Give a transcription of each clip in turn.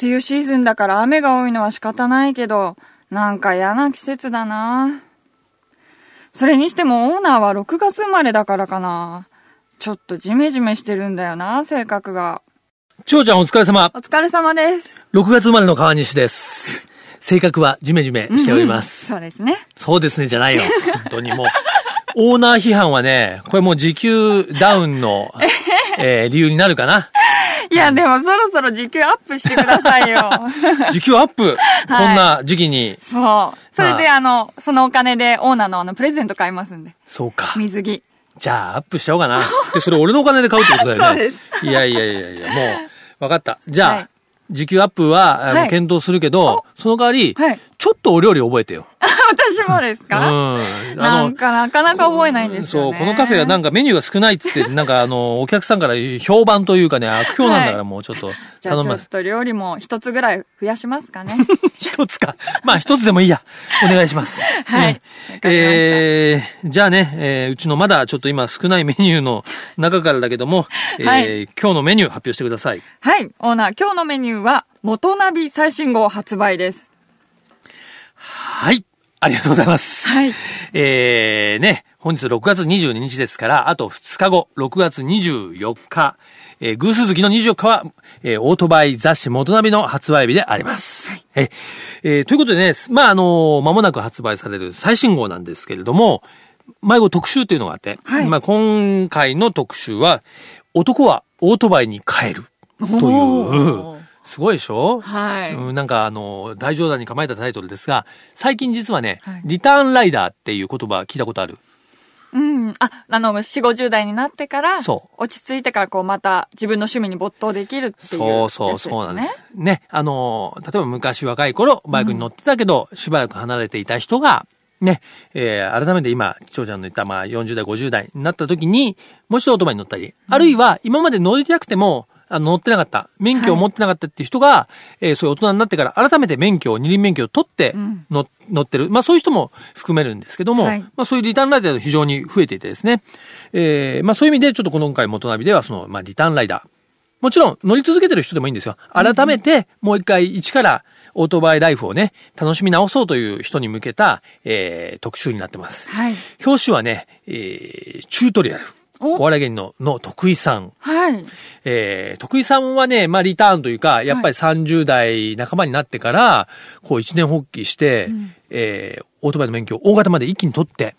梅雨シーズンだから雨が多いのは仕方ないけど、なんか嫌な季節だな。それにしてもオーナーは6月生まれだからかな。ちょっとジメジメしてるんだよな、性格が。長ちゃんお疲れ様。お疲れ様です。6月生まれの川西です。性格はジメジメしております。そうですね。そうですね、じゃないよ。本当にもう。オーナー批判はね、これもう時給ダウンの、えー理由になるかな？いや、でもそろそろ時給アップしてくださいよ。時給アップ、こんな時期に。そう。それで、あの、そのお金でオーナーのあの、プレゼント買いますんで。そうか。水着。じゃあ、アップしちゃおうかな。で、それ俺のお金で買うってことだよね。そうですいやいやいやいや、もう、わかった。じゃあ、はい時給アップは、はい検討するけど、その代わり、はいちょっとお料理覚えてよ。私もですうん。なんかなかなか覚えないんですよ、そう、ね。このカフェはなんかメニューが少ないっつって、なんかあの、お客さんから評判というかね、悪評なんだからはいもうちょっとじゃあちょっ頼みます。と料理も一つぐらい増やしますかね。一つか。まあ一つでもいいや。お願いします。はいうえー、じゃあね、えーうちのまだちょっと今少ないメニューの中からだけども、えーはい今日のメニュー発表してください。はい。オーナー、今日のメニューは、元ナビ最新号発売です。はい。ありがとうございます。はい。えー、ね、本日6月22日ですから、あと2日後、6月24日、えー、偶数月の24日は、えー、オートバイ雑誌元ナビの発売日であります。ええーということでね、まあ、あの間もなく発売される最新号なんですけれども、迷子特集というのがあって、はい。まあ、今回の特集は、男はオートバイに帰るというすごいでしょ？はい。うん、なんかあの、大冗談に構えたタイトルですが、最近実はね、はい。リターンライダーっていう言葉聞いたことある？うん。あ、あの、4、50代になってから、そう落ち着いてから、こう、また自分の趣味に没頭できるっていう、そうそうそうなんです。。ね、あの、例えば昔若い頃、バイクに乗ってたけど、しばらく離れていた人が、ね、えー改めて今、長ちゃんの言った、まあ、40代、50代になった時に、もう一度オートバイに乗ったり、あるいは、今まで乗りたくても、あの乗ってなかった、免許を持ってなかったっていう人が、えーそういう大人になってから、改めて免許を、二輪免許を取ってうん乗、乗ってる。まあ、そういう人も含めるんですけども、はいまあ、そういうリターンライダーが非常に増えていてですね、えーまあ、そういう意味で、ちょっと今回元ナビでは、その、まあ、リターンライダー、もちろん乗り続けてる人でもいいんですよ。改めてもう一回一からオートバイライフをね、楽しみ直そうという人に向けた、えー、特集になってます。はい。表紙はね、えー、チュートリアル。おお笑い芸人の、の徳井さん。はい。えー、徳井さんはね、まあ、リターンというか、やっぱり30代半ばになってから、こう一年発起して、えー、オートバイの免許を大型まで一気に取って、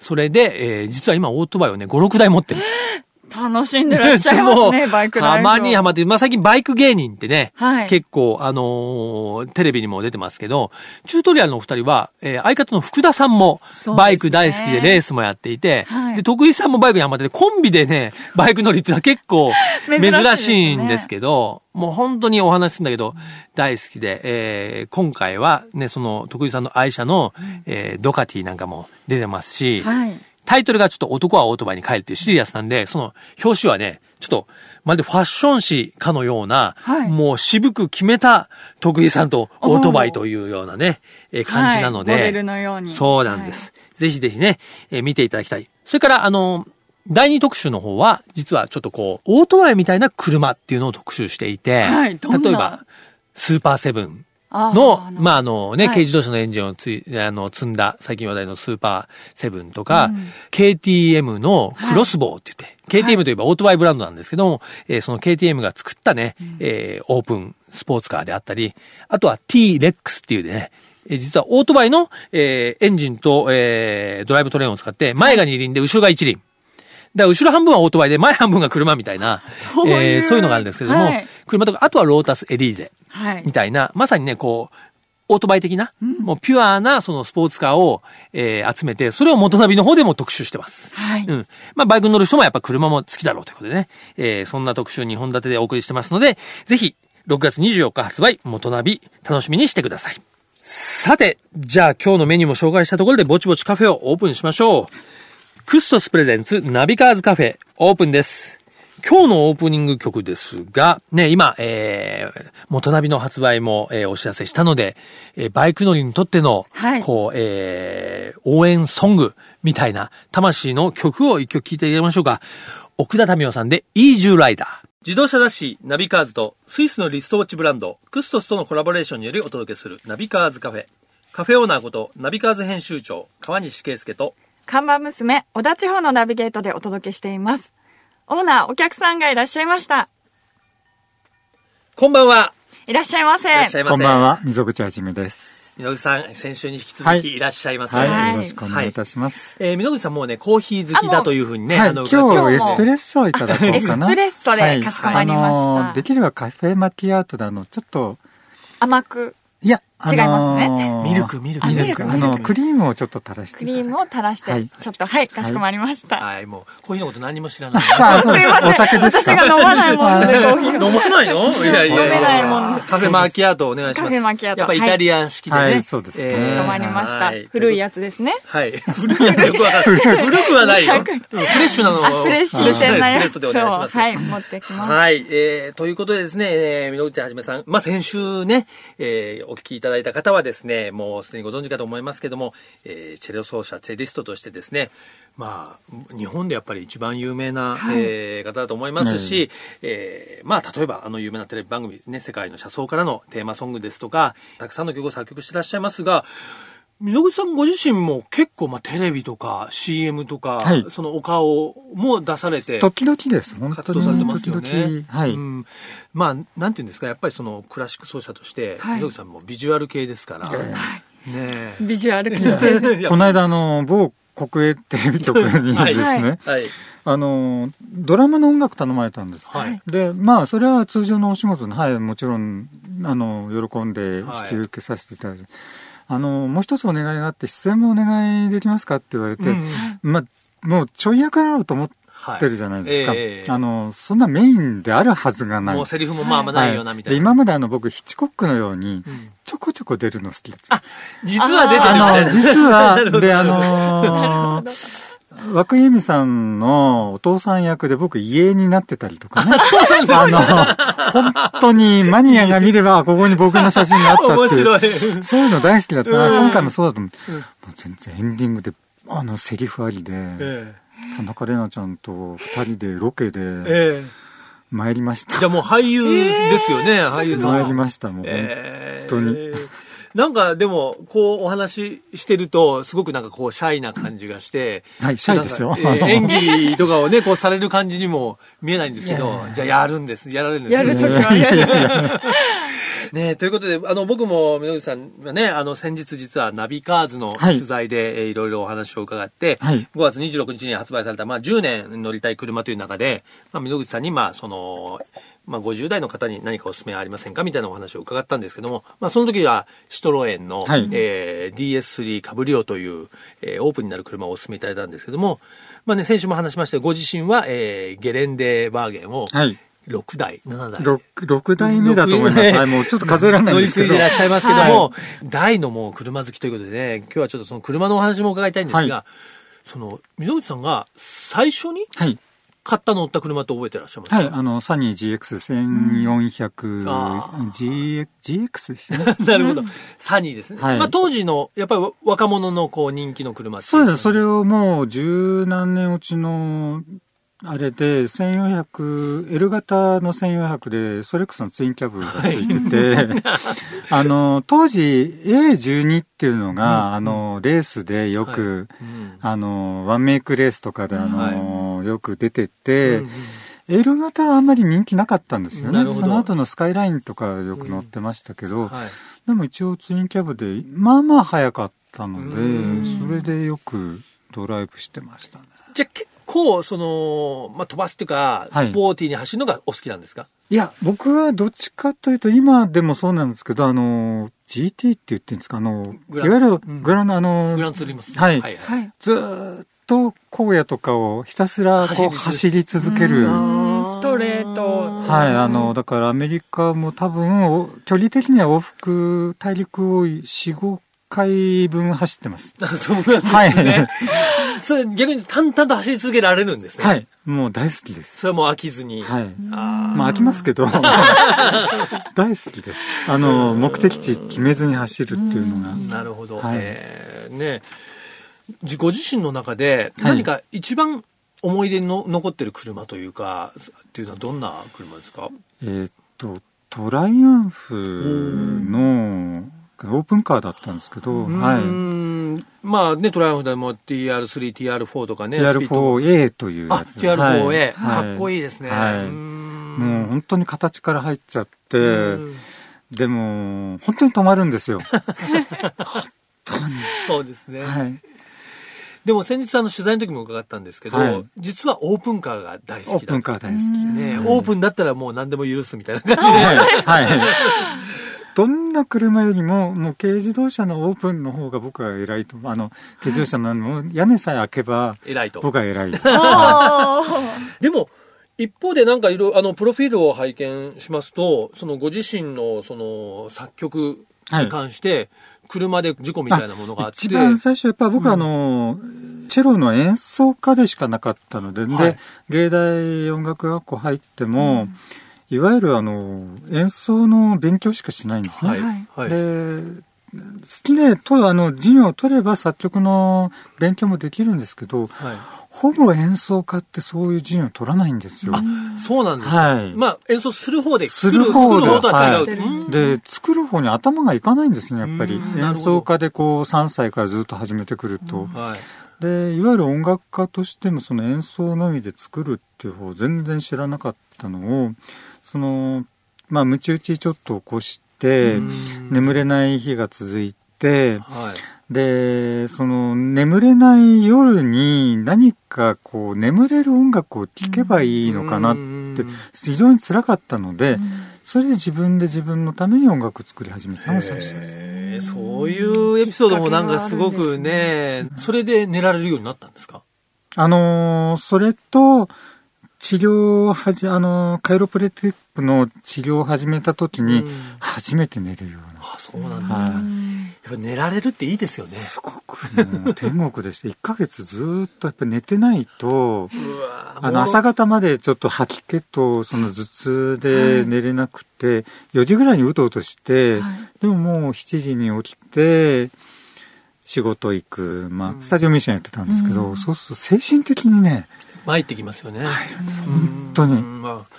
それで、えー、実は今オートバイをね、5、6台持ってる。楽しんでらっしゃいますね、バイクライフを。たまにハマって、まあ、最近バイク芸人ってね、はい。結構、あのーテレビにも出てますけど、チュートリアルのお二人は、えー相方の福田さんもバイク大好きでレースもやっていて、はい。で、徳井さんもバイクにハマってて、コンビでね、バイク乗りっていうのは結構珍しいんですけど、もう本当にお話しするんだけど、大好きで、えー今回はね、その徳井さんの愛車の、えードカティなんかも出てますし、はい。タイトルがちょっと男はオートバイに帰るっていうシリアスなんで、その表紙はね、ちょっと、まるでファッション誌かのような、はい。もう渋く決めた徳井さんとオートバイというようなね、えー感じなので、はい。モデルのように。そうなんです。ぜひぜひね、えー見ていただきたい。それから、あの、第二特集の方は、実はちょっとこう、オートバイみたいな車っていうのを特集していて、はい例えば、スーパーセブンの、あのまあ、あのね、はい。軽自動車のエンジンをつい、あの、積んだ、最近話題のスーパーセブンとか、うん。KTM のクロスボウって言って、KTM といえばオートバイブランドなんですけども、えーその KTM が作ったね、えーオープンスポーツカーであったり、あとは T-Rex っていうね、えー実はオートバイの、えーエンジンと、えードライブトレーンを使って、前が二輪で後ろが一輪。だから後ろ半分はオートバイで前半分が車みたいな、そういうえーそういうのがあるんですけども、はい車とか、あとはロータスエリーゼ。はいみ。たいな、まさにね、こう、オートバイ的な、もうピュアなそのスポーツカーを、えー集めて、それを元ナビの方でも特集してます。はい。うん。まあ、バイクに乗る人もやっぱ車も好きだろうということでね、えーそんな特集2本立てでお送りしてますので、ぜひ、6月24日発売、モトナビ、楽しみにしてください。さて、じゃあ今日のメニューも紹介したところで、ぼちぼちカフェをオープンしましょう。クストス presents ナビカーズカフェオープンです。今日のオープニング曲ですが、ね、今、えー、モトナビの発売も、えーお知らせしたので、えーバイク乗りにとっての、はいこう、えー、応援ソングみたいな、魂の曲を一曲聴いていただきましょうか。奥田民生さんで、イージューライダー。自動車雑誌ナビカーズとスイスのリストウォッチブランドクストスとのコラボレーションによりお届けするナビカーズカフェ。カフェオーナーことナビカーズ編集長川西圭介と看板娘、小田地方のナビゲートでお届けしています。オーナー、お客さんがいらっしゃいました。こんばんは。いらっしゃいませ。いらっしゃいませ。こんばん。は、溝口はじめです。みのぐさん、先週に引き続はいきいらっしゃいませ。はい、はいよろしくお願いいたします。えー、みのぐさんもうね、コーヒー好きだというふうにね、はい、の今日エもスプレッソをいただこうかな。エスプレッソではいかしこまりましたあのーできればカフェマキアートであの、ちょっと、甘く、違いますねミルクミルクミルク。ミルクあの、クリームをちょっと垂らしてク。リームを垂らして、はいちょっと、はい、かしこまりました。はい、もう、コーヒーのこと何も知らない。さあ、そうです。お酒ですか？私が飲まないもので コーヒーを。飲まないの？いやいやいや。飲めないもんでカフェマキアートお願いします。カフェマキアートやっぱイタリア式でね。はいそうですかしこまりました。古いやつですね。はい。古いやつよくわかる。古くはないよ。うんフレッシュなのフレッシュなやつエスプレッソでお願いします。を、はい、持ってきます。はい。えー、ということでですね、えー、みのうちはじめさん。まあ、先週ね、えー、お聞きいただいた方はですね、もうすでにご存知かと思いますけども、えー、チェロ奏者、チェリストとしてですね、まあ、日本でやっぱり一番有名な、はい。えー方だと思いますし、えーまあ、例えばあの有名なテレビ番組ね、世界の車窓からのテーマソングですとか、たくさんの曲を作曲してらっしゃいますが、溝口さんご自身も結構まあテレビとか CM とか、はいそのお顔も出されて、時々です。本当活動されてますよね。々。はい。うんまあ、なんていうんですか、やっぱりそのクラシック奏者として、はい溝口さんもビジュアル系ですから、ねえ。ビジュアル系 この間、あの、某国営テレビ局にですはいね、はい。あの、ドラマの音楽頼まれたんです。はい。で、まあ、それは通常のお仕事で、はい、もちろん、あの、喜んで引き受けさせていただいて、あの、もう一つお願いがあって、出演もお願いできますかって言われて、うんまあ、もうちょい役やろうと思っはいてるじゃないですか。ええあの、そんなメインであるはずがない。もうセリフもまあまあないよな、はいみたいな。で今まであの僕、ヒッチコックのようにん、ちょこちょこ出るの好きです。あ、実は出てるみたいあなの、実は、で、あのー、涌井さんのお父さん役で僕家になってたりとかね。あの、本当にマニアが見れば、あここに僕の写真があった面っていう。そういうの大好きだった今回もそうだと思う。もう全然エンディングで、あの、セリフありで、え田中玲奈ちゃんと二人でロケえでえ参りました。じゃあもう俳優ですよね、俳優さん。参りました、もう。え本当にーなんかでも、こうお話ししてると、すごくなんかこうシャイな感じがして。はいシャイですよえー 演技とかをね、こうされる感じにも見えないんですけど、じゃあやるんです、やられるんですやるときはやる。ねということで、あの、僕も、皆口さんはね、あの、先日実はナビカーズのはい取材で、えーいろいろお話を伺って、はい5月26日に発売された、まあ、10年乗りたい車という中で、まあ、溝口さんに、まあ、その、まあ、50代の方に何かお勧めありませんかみたいなお話を伺ったんですけども、まあ、その時は、シトロエンの、はいえー DS3 カブリオという、えーオープンになる車をお勧めいただいたんですけども、まあね、先週も話しましたご自身は、えーゲレンデバーゲンを、はい。6台、7台。六六代目だと思います。六はい、もうちょっと数えられないんですけど。乗り継いでいらっしゃいますけども、は大のもう車好きということでね、今日はちょっとその車のお話も伺いたいんですが、はその、溝口さんが最初にはい。買った乗った車って覚えてらっしゃいますか？はい、あの、サニー GX1400、あ GX、GX でしたね。なるほど。サニーですね。はいまあ当時の、やっぱり若者のこう人気の車そうです。それを。をもう十何年落ちの、あれで、1400、L 型の1400で、ソレックスのツインキャブがついてて、あの、当時 A12 っていうのが、あの、レースでよく、うん。あの、ワンメイクレースとかで、あの、よく出てて、うんうん。L 型はあんまり人気なかったんですよね。その後のスカイラインとかよく乗ってましたけど、はい。でも一応ツインキャブで、まあまあ早かったのでうん、それでよくドライブしてましたね。じゃあ結構、その、まあ飛ばすっていうか、はいスポーティーに走るのがお好きなんですか、いや、僕はどっちかというと、今でもそうなんですけど、あの、GT って言ってるんですか、あの、いわゆるうんグラン、あのグ、ランツーリムス。はいはい。はい。ずーっと荒野とかをひたすらこう走り続ける。うんストレート。はい、あの、だからアメリカも多分、お距離的には往復、大陸を4、5回分走ってます。あ そうなんですね。はい。それ逆に淡々と走り続けられるんですね。はい。もう大好きです。それはもう飽きずに。はい。あまあ飽きますけど、大好きです。あの、目的地決めずに走るっていうのが。ーなるほど。はいえーね自ご自身の中ではい何か一番思い出にの残ってる車というか、っていうのはどんな車ですか？えーっと、トライアンフのオープンカーだったんですけど、うはい。んまあね、トライアンフでも TR3、TR4 とかね。スピード TR4A というあや、つ。TR4A、はいかっこいいですね。はいうんもう本当に形から入っちゃって、うんでも、本当に止まるんですよ。そうですね。はい。でも先日あの取材の時も伺ったんですけど、はい実はオープンカーが大好きだオープンカー大好きです。ね、はいオープンだったらもう何でも許すみたいな感じで。はい。はい。どんな車よりも、もう軽自動車のオープンの方が僕は偉いと。あの、軽自動車のあの屋根さえ開けば、偉いと。僕は偉い。あ でも、一方でなんかいろいろ、あの、プロフィールを拝見しますと、そのご自身のその作曲に関して、車で事故みたいなものがあって。一番最初、やっぱ僕はあの、チェロの演奏家でしかなかったので、はいで、芸大音楽学校入っても、いわゆるあの、演奏の勉強しかしないんですね。はい。はいはい。で、好きで、と、あの、授業を取れば作曲の勉強もできるんですけど、はいほぼ演奏家ってそういう授業を取らないんですよ。そうなんですか。はい。まあ、演奏する方で、す作るる方で作る方とは違う。はいうんで、作る方に頭がいかないんですね、やっぱり。うん演奏家でこう3歳からずっと始めてくると。はい。で、いわゆる音楽家としてもその演奏のみで作るっていう方を全然知らなかったのを、その、まあ、ムチ打ちちょっと起こして、うん。眠れない日が続いて、はい。で、その、眠れない夜に何かこう、眠れる音楽を聴けばいいのかなって、非常に辛かったので、それで自分で自分のために音楽を作り始めたのが最初です。そういうエピソードもなんかすごくね、それで寝られるようになったんですか？あのーそれと、治療をはじ、あのーカイロプレティックの治療を始めた時にうん、初めて寝るような。あ、そうなんですか。はい。やっぱ寝られるっていいですよね。すごく天国でして、1ヶ月ずーっとやっぱ寝てないと、あの、朝方までちょっと吐き気と、その頭痛で寝れなくて、4時ぐらいにうとうとして、でももう7時に起きて、仕事行く、まあ、スタジオミッションやってたんですけど、そうすると精神的にね、参ってきますよね。本当に。うんまあ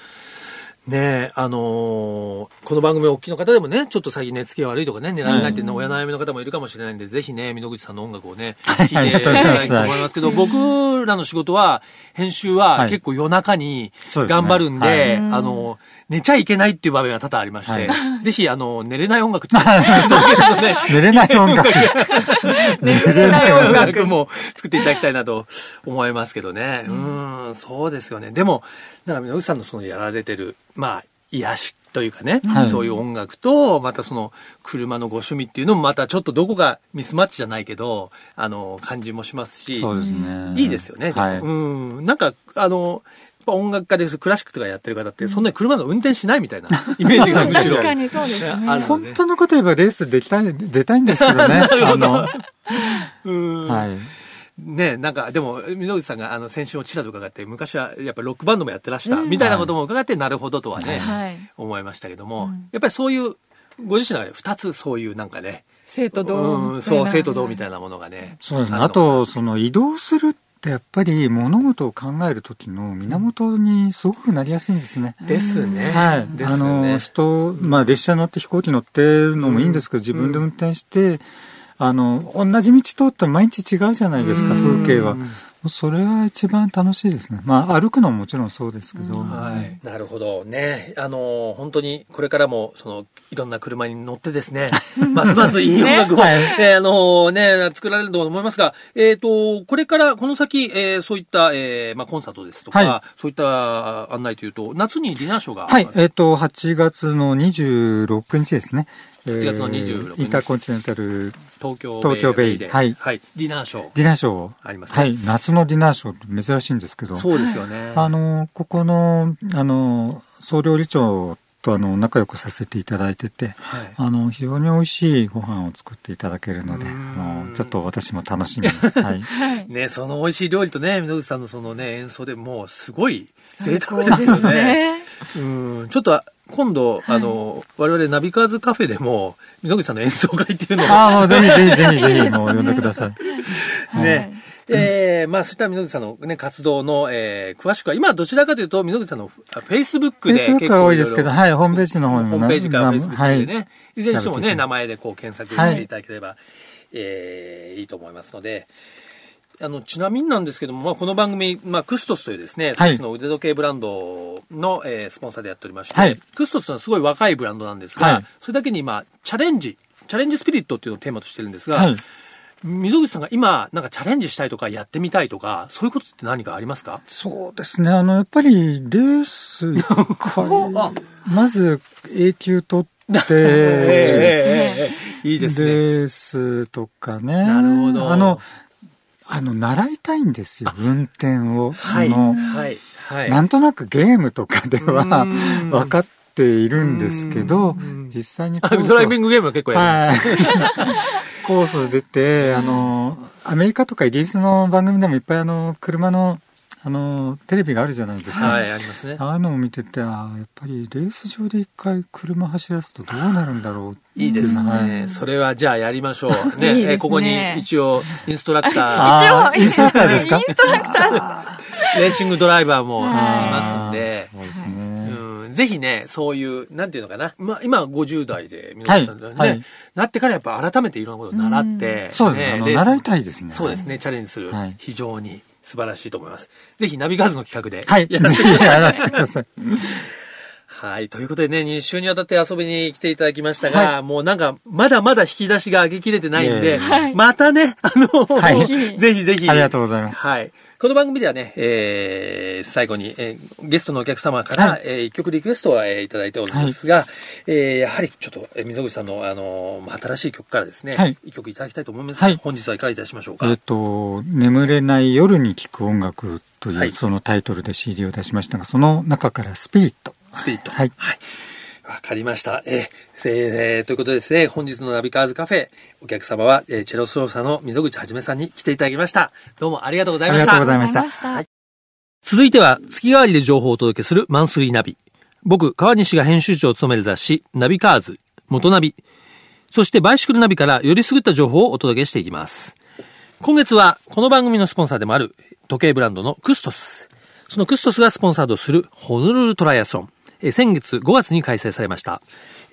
ねえ、あのーこの番組お聞きの方でもね、ちょっと最近寝つきが悪いとかね、寝られないっていうの親悩みの方もいるかもしれないんで、ぜひね、箕口さんの音楽をね、聴いていただきたいと思いますけど、僕らの仕事は、編集ははい結構夜中に頑張るんで、はいあの、寝ちゃいけないっていう場面が多々ありまして、はぜひ、あの、寝れない音楽っていね、寝れない音楽。寝れない音。楽も作っていただきたいなと思いますけどね。うん、そうですよね。でも、だから、野口さんのそのやられてる、まあ、癒しというかね、はいそういう音楽と、またその車のご趣味っていうのもまたちょっとどこかミスマッチじゃないけど、あの、感じもしますし、そうですね。いいですよね。でもはい。うん。なんか、あの、やっぱ音楽家です、クラシックとかやってる方って、そんなに車が運転しないみたいな イメージがむしろ。確かにそうですねあるので。本当のこと言えばレース出たい、出たいんですけどね。あの、うん。はい。ねなんか、でも、溝口さんが、あの、先週もちらと伺って、昔は、やっぱりロックバンドもやってらした、みたいなことも伺って、なるほどとはね、はい思いましたけども、やっぱりそういう、ご自身の中で二つそういうなんかね、生徒同うん、そう、生徒同みいたいなものがね。そうですね。あと、その移動するってやっぱり物事を考える時の源にすごくなりやすいんですね。ですね。はい。ですあの、ね。人、まあ列車乗って飛行機乗ってるのもいいんですけど、自分で運転して、あの、同じ道通っても毎日違うじゃないですか、うん風景は。それは一番楽しいですね。まあ歩くのももちろんそうですけど。はい。なるほど。ね。あの、本当に、これからも、その、いろんな車に乗ってですね、ますますいい音楽を、はいえーあのね、作られると思いますが、えっ、と、これから、この先、えーそういった、えーまあ、コンサートですとか、はいそういった案内というと、夏にディナーショーが、はい、えっ、と、8月の26日ですね。8月の26日インターコンチネンタル東京東京ベイで、はいディナーショー。ディナーショー。ありますねはい、夏のディナーショーって珍しいんですけど。そうですよね。あの、ここの、あの、総料理長とあの、仲良くさせていただいてて、はいあの、非常に美味しいご飯を作っていただけるので、あうんの、ちょっと私も楽しみに。はい。はい。ね、その美味しい料理とね、溝口さんのそのね、演奏でもうすごい贅沢ですよね。うん、ちょっと、今度、あの、我々ナビカーズカフェでも、溝口さんの演奏会っていうのを、ああ、もうぜひぜひぜひぜひ、もう呼んでください。ね、えー、まあ、そういった溝口さんのね、活動の、えー、詳しくは、今どちらかというと、溝口さんのフェイスブックで結構。が多いですけど、はい、ホームページの方にホームページからフェイスブックでね、はい、いずれにしてもね、名前でこう検索していただければ、はい、えー、いいと思いますので、あの、ちなみになんですけども、まあ、この番組、まあ、クストスというですね、スイスの腕時計ブランドの、えー、スポンサーでやっておりまして、はい、クストスというのはすごい若いブランドなんですが、はい、それだけに今、チャレンジ、チャレンジスピリットっていうのをテーマとしてるんですが、はい、溝口さんが今、なんかチャレンジしたいとか、やってみたいとか、そういうことって何かありますか？そうですね。あの、やっぱり、レース まず、永久取って、いいですね。レースとかね。なるほど。あの、あの、習いたいんですよ、運転を。はい。はい。はい。なんとなくゲームとかでは 分かっているんですけど、実際にドライビングゲームは結構やるんです、はい、コース出て、あの、アメリカとかイギリスの番組でもいっぱいあの、車のあの、テレビがあるじゃないですか。はい、ありますね。ああいうのを見てて、あやっぱりレース場で一回車走らすとどうなるんだろういいですね。それはじゃあやりましょう。ね、いいねここに一応インストラクタ ー。一応、インストラクターですか？インストラクター。レーシングドライバーもいますんで。そうですね。ぜひね、そういう、なんていうのかな。まあ、今50代で、皆さんね、はい、なってからやっぱ改めていろんなことを習って、そうですね。習いたいですね。そうですね、チャレンジする。非常に。素晴らしいと思います。ぜひナビガーズの企画で。はい。やらせてください。はい。ということでね、2週にわたって遊びに来ていただきましたが、はい、もうなんか、まだまだ引き出しが上げきれてないんで、はい、またね、あの、はい、ぜひぜひ。ありがとうございます。はい。この番組ではね、えー、最後に、えー、ゲストのお客様から、はい、えー、一曲リクエストを、えー、いただいておりますが、はい、えー、やはりちょっと、えー、溝口さんの、あのー、新しい曲からですね、はい、一曲いただきたいと思います。はい、本日はいかがいたしましょうか？えっ、ー、と、眠れない夜に聴く音楽という、はい、そのタイトルで CD を出しましたが、その中からスピリット。スピリット。はい。はいわかりました。えー、えー、ということでですね、本日のナビカーズカフェ、お客様は、えー、チェロ奏者の溝口はじめさんに来ていただきました。どうもありがとうございました。ありがとうございました。はい、続いては、月替わりで情報をお届けするマンスリーナビ。僕、川西が編集長を務める雑誌、ナビカーズ、元ナビ、そしてバイシクルナビからよりすぐった情報をお届けしていきます。今月は、この番組のスポンサーでもある、時計ブランドのクストス。そのクストスがスポンサードするホノルルトライアスロン。え先月5月に開催されました。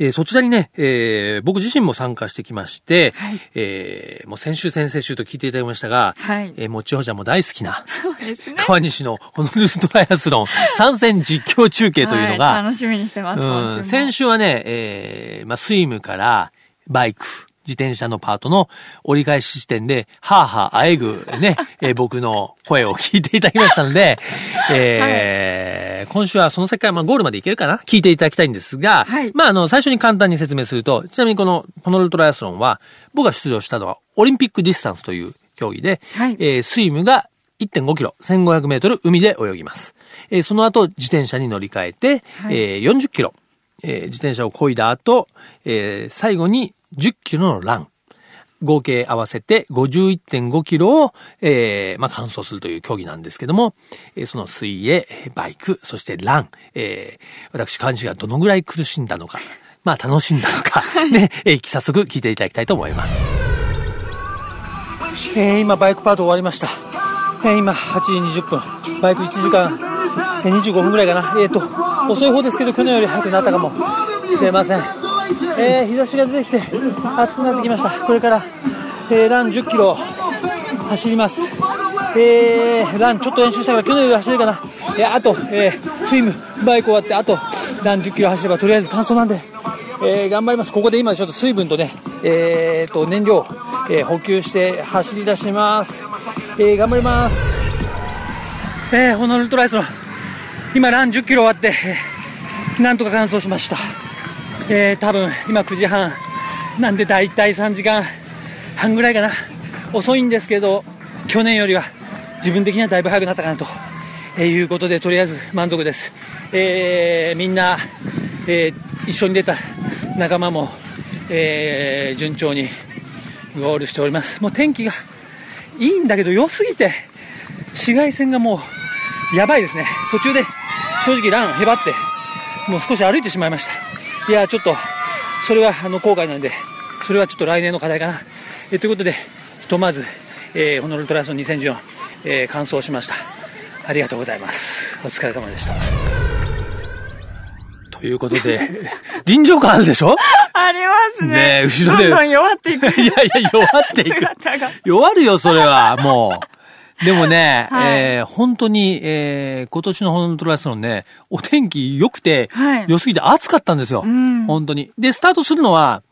えー、そちらにね、えー、僕自身も参加してきまして、はい、えー、もう先週先々週と聞いていただきましたが、はい、えー、もちほちゃんも大好きな、ね。川西のホノルルトライアスロン参戦実況中継というのが、はい、楽しみにしてます、うん、先週はね、えー、まあ、スイムからバイク、自転車のパートの折り返し地点で、はぁはぁあえぐね、えー、僕の声を聞いていただきましたので、えー、はい、今週はその世界、まあゴールまでいけるかな？聞いていただきたいんですが、はい、まああの、最初に簡単に説明すると、ちなみにこの、このウルトライアスロンは、僕が出場したのはオリンピックディスタンスという競技で、はい、えー、スイムが1.5キロ、1500メートル海で泳ぎます。えー、その後、自転車に乗り換えて、はい、えー、40キロ、えー、自転車を漕いだ後、えー、最後に10キロのラン。合計合わせて51.5キロを、えー、まあ、完走するという競技なんですけども、えー、その水泳、バイク、そしてラン、えー、私、監視がどのぐらい苦しんだのか、まあ、楽しんだのか、ね、えー、早速聞いていただきたいと思います。えー、今、バイクパート終わりました。えー、今、8時20分。バイク1時間、えー、25分ぐらいかな。えっ、ー、と、遅い方ですけど、去年より早くなったかもしれません。えー、日差しが出てきて暑くなってきました。これから、えー、ラン1 0キロ走ります。えー、ランちょっと練習したから去年より走れるかな、えー、あと、えー、スイムバイク終わってあとラン1 0キロ走ればとりあえず完走なんで、えー、頑張ります。ここで今ちょっと水分とね、えー、と燃料、えー、補給して走り出します、えー、頑張ります。えー、ホノルルトライスの今ラン1 0キロ終わって、なんとか完走しました。えー、多分今9時半。なんで大体3時間。半ぐらいかな。遅いんですけど去年よりは自分的にはだいぶ早くなったかなと、えー、いうことでとりあえず満足です、えー、みんな、えー、一緒に出た仲間も、え順調にゴールしております。もう天気がいいんだけど良すぎて紫外線がもうやばいですね。途中で正直ランへばってもう少し歩いてしまいました。いや、ちょっと、それはあの後悔なんで、それはちょっと来年の課題かな。えということで、ひとまず、えー、ホノルルトラスロン2014、えー、完走しました。ありがとうございます。お疲れ様でした。ということで、臨場感あるでしょ？ありますね。ねえ後ろでどんどん弱っていく。いやいや、弱っていく。姿が。弱るよ、それは、もう。でもね、はいえー本当に、えー今年のホノルルトラスロンね、お天気良くて、はい良すぎて暑かったんですよ。ん本当に。で、スタートするのは、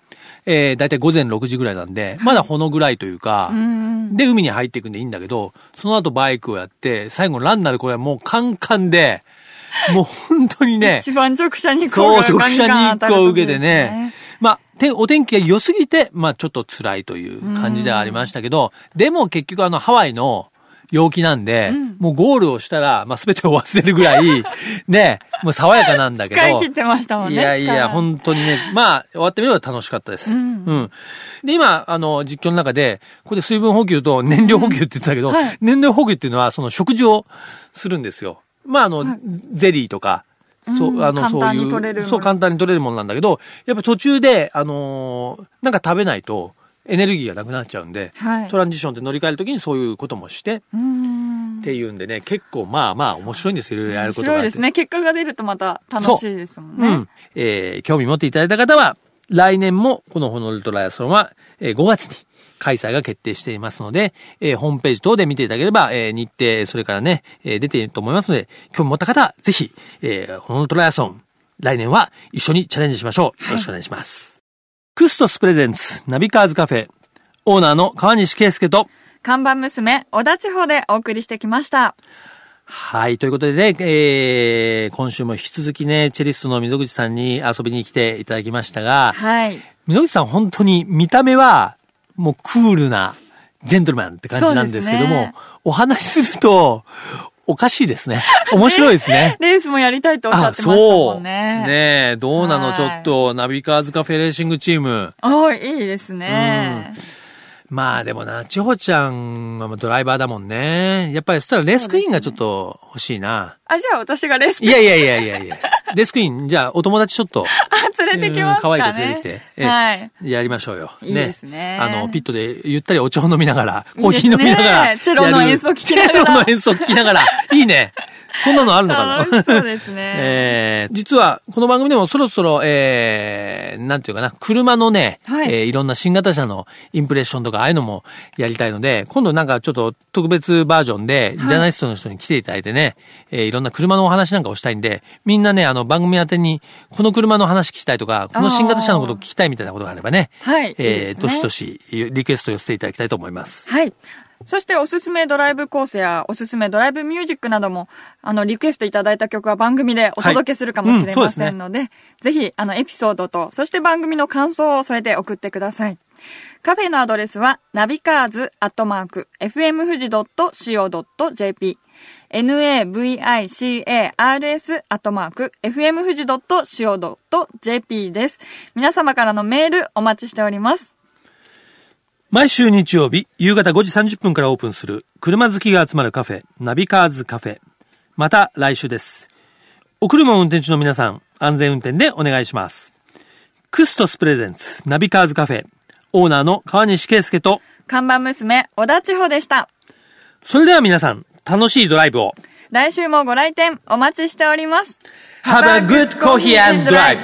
えー、だいたい午前6時ぐらいなんで、まだほのぐらいというか、うん。で、海に入っていくんでいいんだけど、その後バイクをやって、最後ランナーでこれはもうカンカンで、もう本当にね、一番直射日そう、光が直射日光を受けてねね。。まあ、てお天気が良すぎて、まあちょっと辛いという感じではありましたけど、でも結局あのハワイの陽気なんで、もうゴールをしたら、まあ全てを忘れるぐらい、ね、もう爽やかなんだけど。使い切ってましたもんね。いやいや、力本当にね、まあ、終わってみれば楽しかったです。うん。で、今、あの、実況の中で、ここで水分補給と燃料補給って言ってたけど、はい燃料補給っていうのは、その食事をするんですよ。まあ、あの、ゼリーとか、そうう、あの、そういう、単に取れるそう、簡単に取れるものなんだけど、やっぱ途中で、あのーなんか食べないと、エネルギーがなくなっちゃうんで、はいトランジションって乗り換えるときにそういうこともして、うん。っていうんでね、結構まあまあ面白いんですよ、いろいろやる面ことがあって。白いですね。結果が出るとまた楽しいですもんね。うん。えー興味持っていただいた方は、来年もこのホノルルトライアスロンは、えー5月に開催が決定していますので、えーホームページ等で見ていただければ、えー日程、それからね、えー出ていると思いますので、興味持った方は、ぜひ、えーホノルルトライアスロン、来年は一緒にチャレンジしましょう。よろしくお願いします。クストス presents、ナビカーズカフェ、オーナーの川西圭介と、看板娘、小田千穂でお送りしてきました。はい。ということでね、えー、今週も引き続きね、チェリストの溝口さんに遊びに来ていただきましたが、はい。溝口さん本当に見た目はもうクールなジェントルマンって感じなんですけども、ねお話しするとおかしいですね。面白いですね。レースもやりたいとおっしゃってましたもんね。ねえ、どうなの、はいちょっと、ナビカーズカフェレーシングチーム。おい、いいですね。まあでもな、千穂ちゃんはドライバーだもんね。やっぱりそしたらレースクイーンがちょっと欲しいな。あ、じゃあ私がレースいやいやいやいやいや。レースクイーン、じゃあお友達ちょっと。あ連れてきますかね。うん可愛い子連れてきて。ええはい。やりましょうよ。いいですねあの、ピットでゆったりお茶を飲みながら、コーヒー飲みながら。チェロの演奏聞きながらチェロの演奏聞きながら。いいね。そんなのあるのかな？そうですね えー実は、この番組でもそろそろ、えー、なんていうかな、車のね、はいえーいろんな新型車のインプレッションとか、ああいうのもやりたいので、今度なんかちょっと特別バージョンで、ジャーナリストの人に来ていただいてね、えーいろんな車のお話なんかをしたいんで、みんなね、あの、番組宛てに、この車の話聞きたいとか、この新型車のこと聞きたいみたいなことがあればね、はいいいえー、どしどしリクエスト寄せていただきたいと思います。はい。そしておすすめドライブコースやおすすめドライブミュージックなども、あの、リクエストいただいた曲は番組でお届けするかもしれませんので、ぜひ、あの、エピソードと、そして番組の感想を添えて送ってください。カフェのアドレスは、ナビカーズアットマーク、fm 富士 .co.jp、navicars アットマーク、fm 富士 .co.jp です。皆様からのメールお待ちしております。毎週日曜日、夕方5時30分からオープンする、車好きが集まるカフェ、ナビカーズカフェ。また来週です。お車を運転中の皆さん、安全運転でお願いします。クストス presents、ナビカーズカフェ、オーナーの川西圭介と、看板娘、小田千穂でした。それでは皆さん、楽しいドライブを。来週もご来店お待ちしております。Have a good coffee and drive!